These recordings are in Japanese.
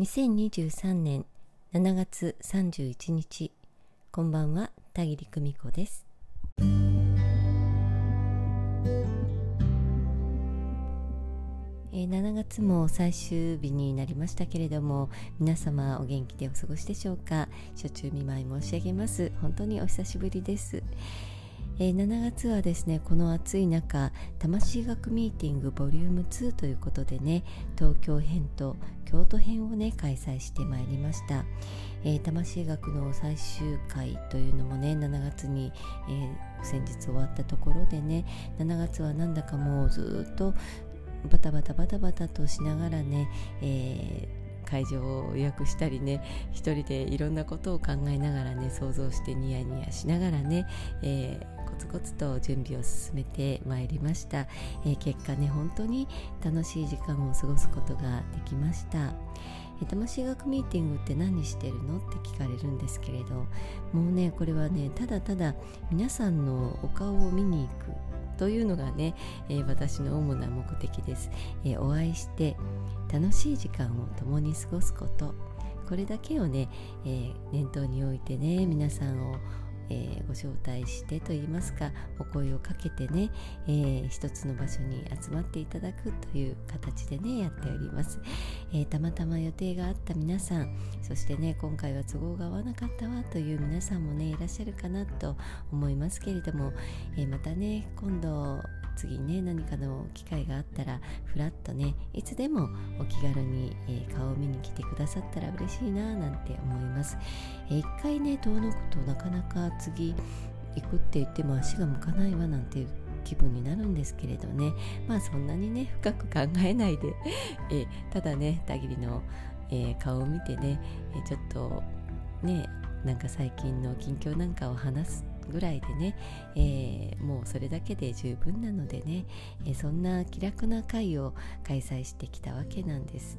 2023年7月31日。こんばんは田切久美子です。え7月も最終日になりましたけれども皆様お元気でお過ごしでしょうか？初中見舞い申し上げます。本当にお久しぶりです。えー、7月はですねこの暑い中魂学ミーティングボリューム2ということでね東京編と京都編をね開催してまいりました、えー、魂学の最終回というのもね7月に、えー、先日終わったところでね7月はなんだかもうずっとバタバタバタバタとしながらね、えー会場を予約したりね一人でいろんなことを考えながらね想像してニヤニヤしながらね、えー、コツコツと準備を進めてまいりました、えー、結果ね本当に楽しい時間を過ごすことができました。魂学ミーティングって何してるの？って聞かれるんですけれどもうねこれはねただただ皆さんのお顔を見に行くというのがね、えー、私の主な目的です、えー、お会いして楽しい時間を共に過ごすこと。これだけをね、えー、念頭に置いてね皆さんをえー、ご招待してといいますかお声をかけてね、えー、一つの場所に集まっていただくという形でねやっております、えー、たまたま予定があった皆さんそしてね今回は都合が合わなかったわという皆さんもねいらっしゃるかなと思いますけれども、えまたね今度次ね何かの機会があったらふらっとねいつでもお気軽に、えー、顔を見に来てくださったら嬉しいななんて思います、えー、一回ね遠のくとなかなか次行くって言っても足が向かないわなんていう気分になるんですけれどね。まあそんなにね深く考えないで、えー、ただね田切の、えー、顔を見てね、えー、ちょっとねなんか最近の近況なんかを話すぐらいでね、えー、もうそれだけで十分なのでね、えー、そんな気楽な会を開催してきたわけなんです。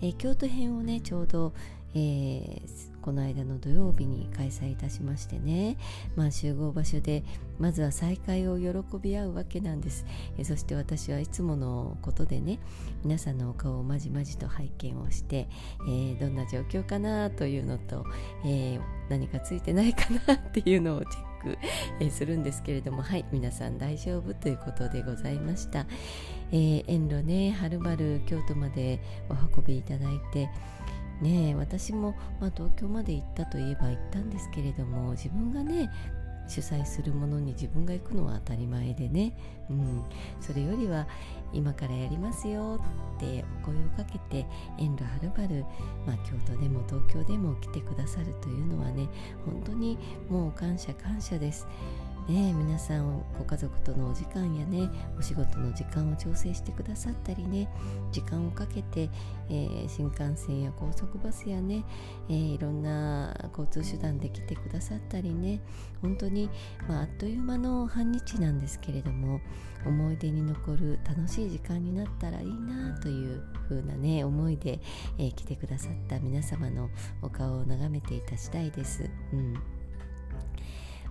えー、京都編をねちょうど、えー、この間の土曜日に開催いたしましてね、まあ、集合場所でまずは再会を喜び合うわけなんです、えそして私はいつものことでね皆さんのお顔をまじまじと拝見をして、えー、どんな状況かなというのと、えー、何かついてないかなっていうのをチェック、えー、するんですけれどもはい皆さん大丈夫ということでございました、えー、遠路ねはるばる京都までお運びいただいてね私も、まあ、東京まで行ったといえば行ったんですけれども自分がね主催するものに自分が行くのは当たり前でね、うん、それよりは今からやりますよってお声をかけて遠路はるばる、まあ、京都でも東京でも来てくださるというのはね本当にもう感謝感謝です。ね、皆さんご家族とのお時間やねお仕事の時間を調整してくださったりね時間をかけて、えー、新幹線や高速バスやね、えー、いろんな交通手段で来てくださったりね本当に、まあ、あっという間の半日なんですけれども思い出に残る楽しい時間になったらいいなという風なね思いで、えー、来てくださった皆様のお顔を眺めていた次第です。うん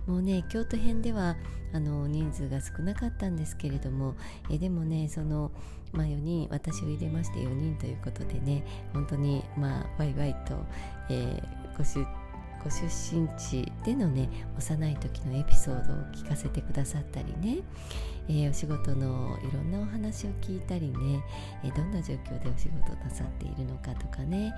もうね京都編ではあの人数が少なかったんですけれどもえでもねその、まあ、4人私を入れまして4人ということでね本当にまあワイワイと、えー、ご出ご出身地でのね幼い時のエピソードを聞かせてくださったりね、えー、お仕事のいろんなお話を聞いたりね、えー、どんな状況でお仕事なさっているのかとかね、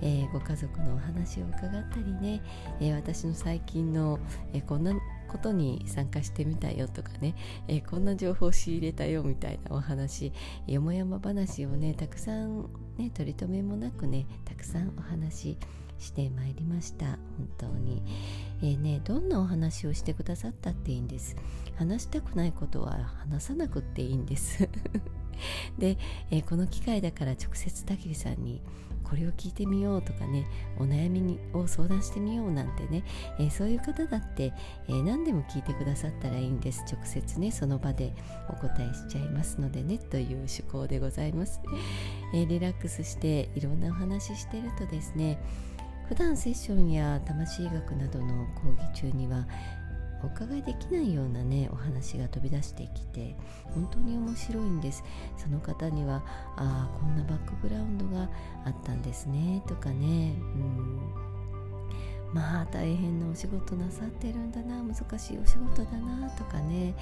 えー、ご家族のお話を伺ったりね、え私の最近の、えこんなことに参加してみたよとかね、えこんな情報を仕入れたよみたいなお話。よもやま話をねたくさんね取り留めもなくねたくさんお話してまいりました。本当に、えー、ねどんなお話をしてくださったっていいんです。話したくないことは話さなくっていいんです。で、えー、この機会だから直接たきりさんにこれを聞いてみようとかねお悩みにを相談してみようなんてね、えー、そういう方だって、えー、何でも聞いてくださったらいいんです。直接ねその場でお答えしちゃいますのでねという趣向でございます、えー、リラックスしていろんなお話ししてるとですね普段セッションや魂学などの講義中にはお伺いできないようなねお話が飛び出してきて本当に面白いんです。その方にはああこんなバックグラウンドがあったんですねとかね。うん。まあ大変なお仕事なさってるんだな難しいお仕事だなとかね。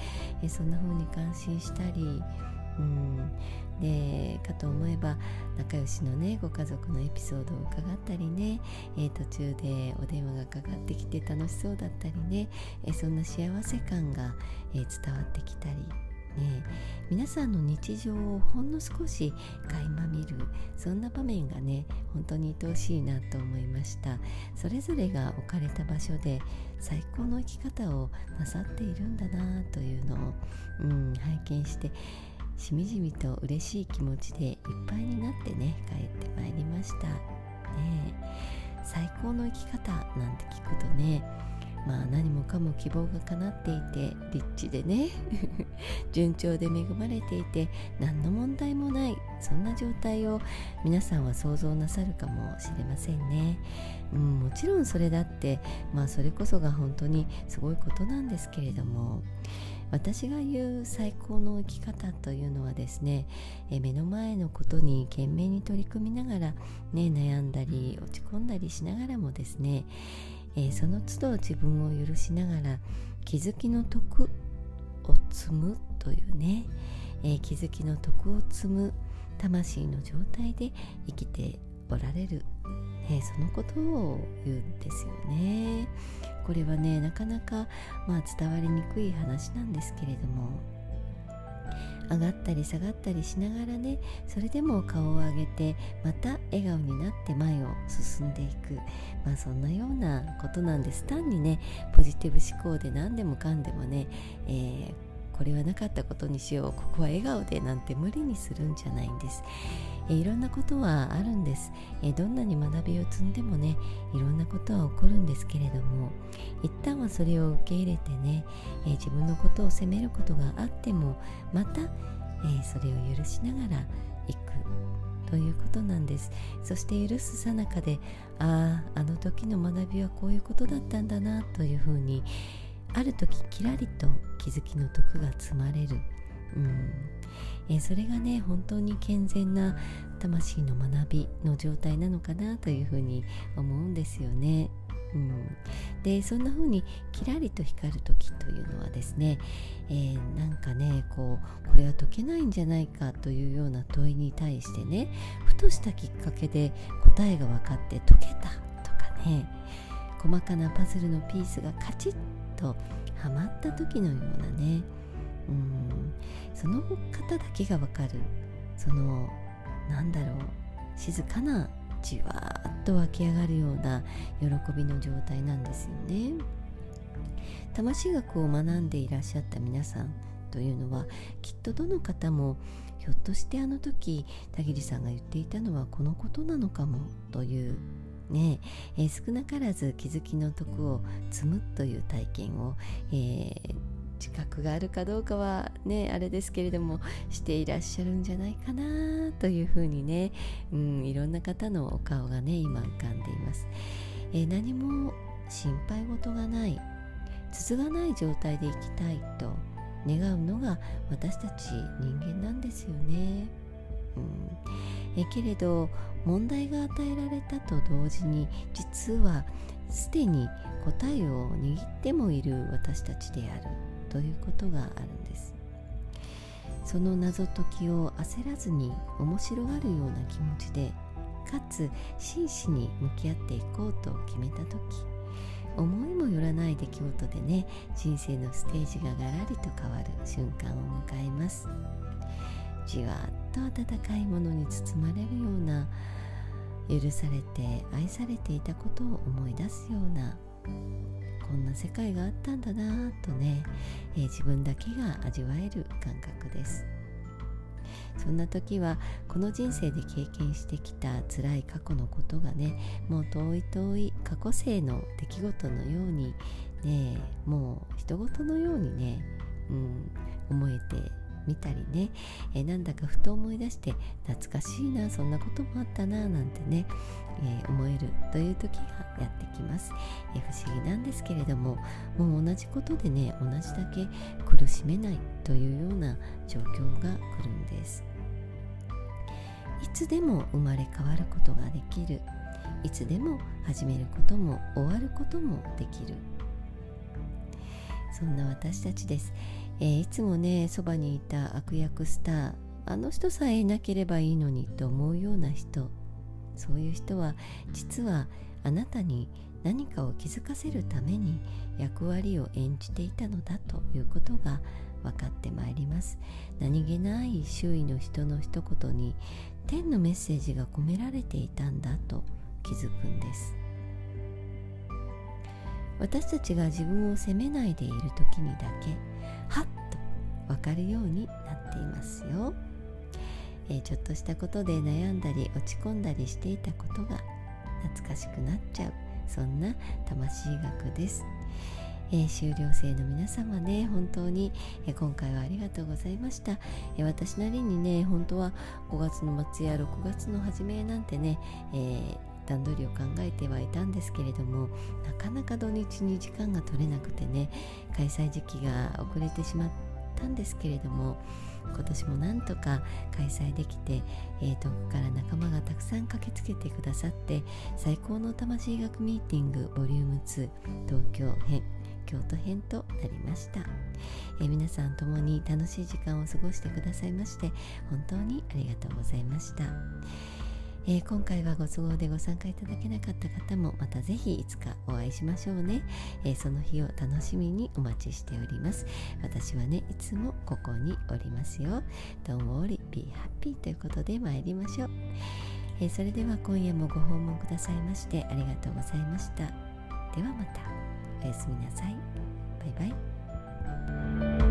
えそんな風に感心したりうん。でかと思えば仲良しのねご家族のエピソードを伺ったりね、えー、途中でお電話がかかってきて楽しそうだったりね、えー、そんな幸せ感が、えー、伝わってきたりね、皆さんの日常をほんの少し垣間見るそんな場面がね本当に愛おしいなと思いました。それぞれが置かれた場所で最高の生き方をなさっているんだなというのを、うん、拝見してしみじみと嬉しい気持ちでいっぱいになってね帰ってまいりました。ね最高の生き方なんて聞くとねまあ何もかも希望が叶っていて立地でね 順調で恵まれていて何の問題もないそんな状態を皆さんは想像なさるかもしれませんね、うん、もちろんそれだってまあそれこそが本当にすごいことなんですけれども。私が言う最高の生き方というのはですね目の前のことに懸命に取り組みながら、ね、悩んだり落ち込んだりしながらもですね、その都度自分を許しながら気づきの徳を積むというね、気づきの徳を積む魂の状態で生きておられる、そのことを言うんですよね。これはねなかなか、まあ、伝わりにくい話なんですけれども。上がったり下がったりしながらねそれでも顔を上げてまた笑顔になって前を進んでいく。まあそんなようなことなんです。単にねポジティブ思考で何でもかんでもね、えー、これはなかったことにしよう。ここは笑顔でなんて無理にするんじゃないんです、え、いろんなことはあるんです、え、どんなに学びを積んでもねいろんなことは起こるんですけれども一旦はそれを受け入れてね、え、自分のことを責めることがあってもまた、えそれを許しながらいく。ということなんです。そして許すさなかであああの時の学びはこういうことだったんだなというふうにある時きらりと気づきの徳が積まれる、うん。えそれがね本当に健全な魂の学びの状態なのかなというふうに思うんですよね。うん、でそんな風にキラリと光る時というのはですね、えー、なんかねこうこれは解けないんじゃないかというような問いに対してねふとしたきっかけで答えが分かって解けたとかね細かなパズルのピースがカチッとはまった時のようなね。うん。その方だけが分かる。そのなんだろう。静かなじわーっと湧き上がるような喜びの状態なんですよね。魂学を学んでいらっしゃった皆さんというのはきっとどの方もひょっとしてあの時田切さんが言っていたのはこのことなのかもというねえー、少なからず気づきの徳を積むという体験を、えー、自覚があるかどうかはねあれですけれどもしていらっしゃるんじゃないかなというふうにね、うん、いろんな方のお顔がね今浮かんでいます、えー、何も心配事がない筒がない状態で生きたいと願うのが私たち人間なんですよね、うん、えけれど問題が与えられたと同時に実はすでに答えを握ってもいる私たちであるということがあるんです。その謎解きを焦らずに面白がるような気持ちでかつ真摯に向き合っていこうと決めた時思いもよらない出来事でね人生のステージがガラリと変わる瞬間を迎えます。じわっと温かいものに包まれるような許されて愛されていたことを思い出すようなこんな世界があったんだなとね、えー、自分だけが味わえる感覚です。そんな時はこの人生で経験してきた辛い過去のことがねもう遠い遠い過去生の出来事のようにねもう人事のようにね、うん、思えて見たりね、えなんだかふと思い出して懐かしいなそんなこともあったななんてね、えー、思えるという時がやってきます、え、不思議なんですけれどももう同じことでね同じだけ苦しめないというような状況が来るんです。いつでも生まれ変わることができる。いつでも始めることも終わることもできる。そんな私たちです、えー、いつもねそばにいた悪役スターあの人さえいなければいいのにと思うような人そういう人は実はあなたに何かを気づかせるために役割を演じていたのだということが分かってまいります。何気ない周囲の人の一言に天のメッセージが込められていたんだと気づくんです。私たちが自分を責めないでいる時にだけはっと分かるようになっていますよ、えー、ちょっとしたことで悩んだり落ち込んだりしていたことが懐かしくなっちゃう。そんな魂学です、えー、修了生の皆様ね本当に、えー、今回はありがとうございました、えー、私なりにね本当は5月の末や6月の初めなんてね、え段取りを考えてはいたんですけれどもなかなか土日に時間が取れなくてね開催時期が遅れてしまったんですけれども今年もなんとか開催できて、えー、遠くから仲間がたくさん駆けつけてくださって最高の魂学ミーティングボリューム2東京編京都編となりました、えー、皆さん共に楽しい時間を過ごしてくださいまして本当にありがとうございました。えー、今回はご都合でご参加いただけなかった方もまたぜひいつかお会いしましょうね、えー、その日を楽しみにお待ちしております。私はねいつもここにおりますよ。Don't worry, be happy ということで参りましょう、えー、それでは今夜もご訪問くださいましてありがとうございました。ではまた。おやすみなさい。バイバイ。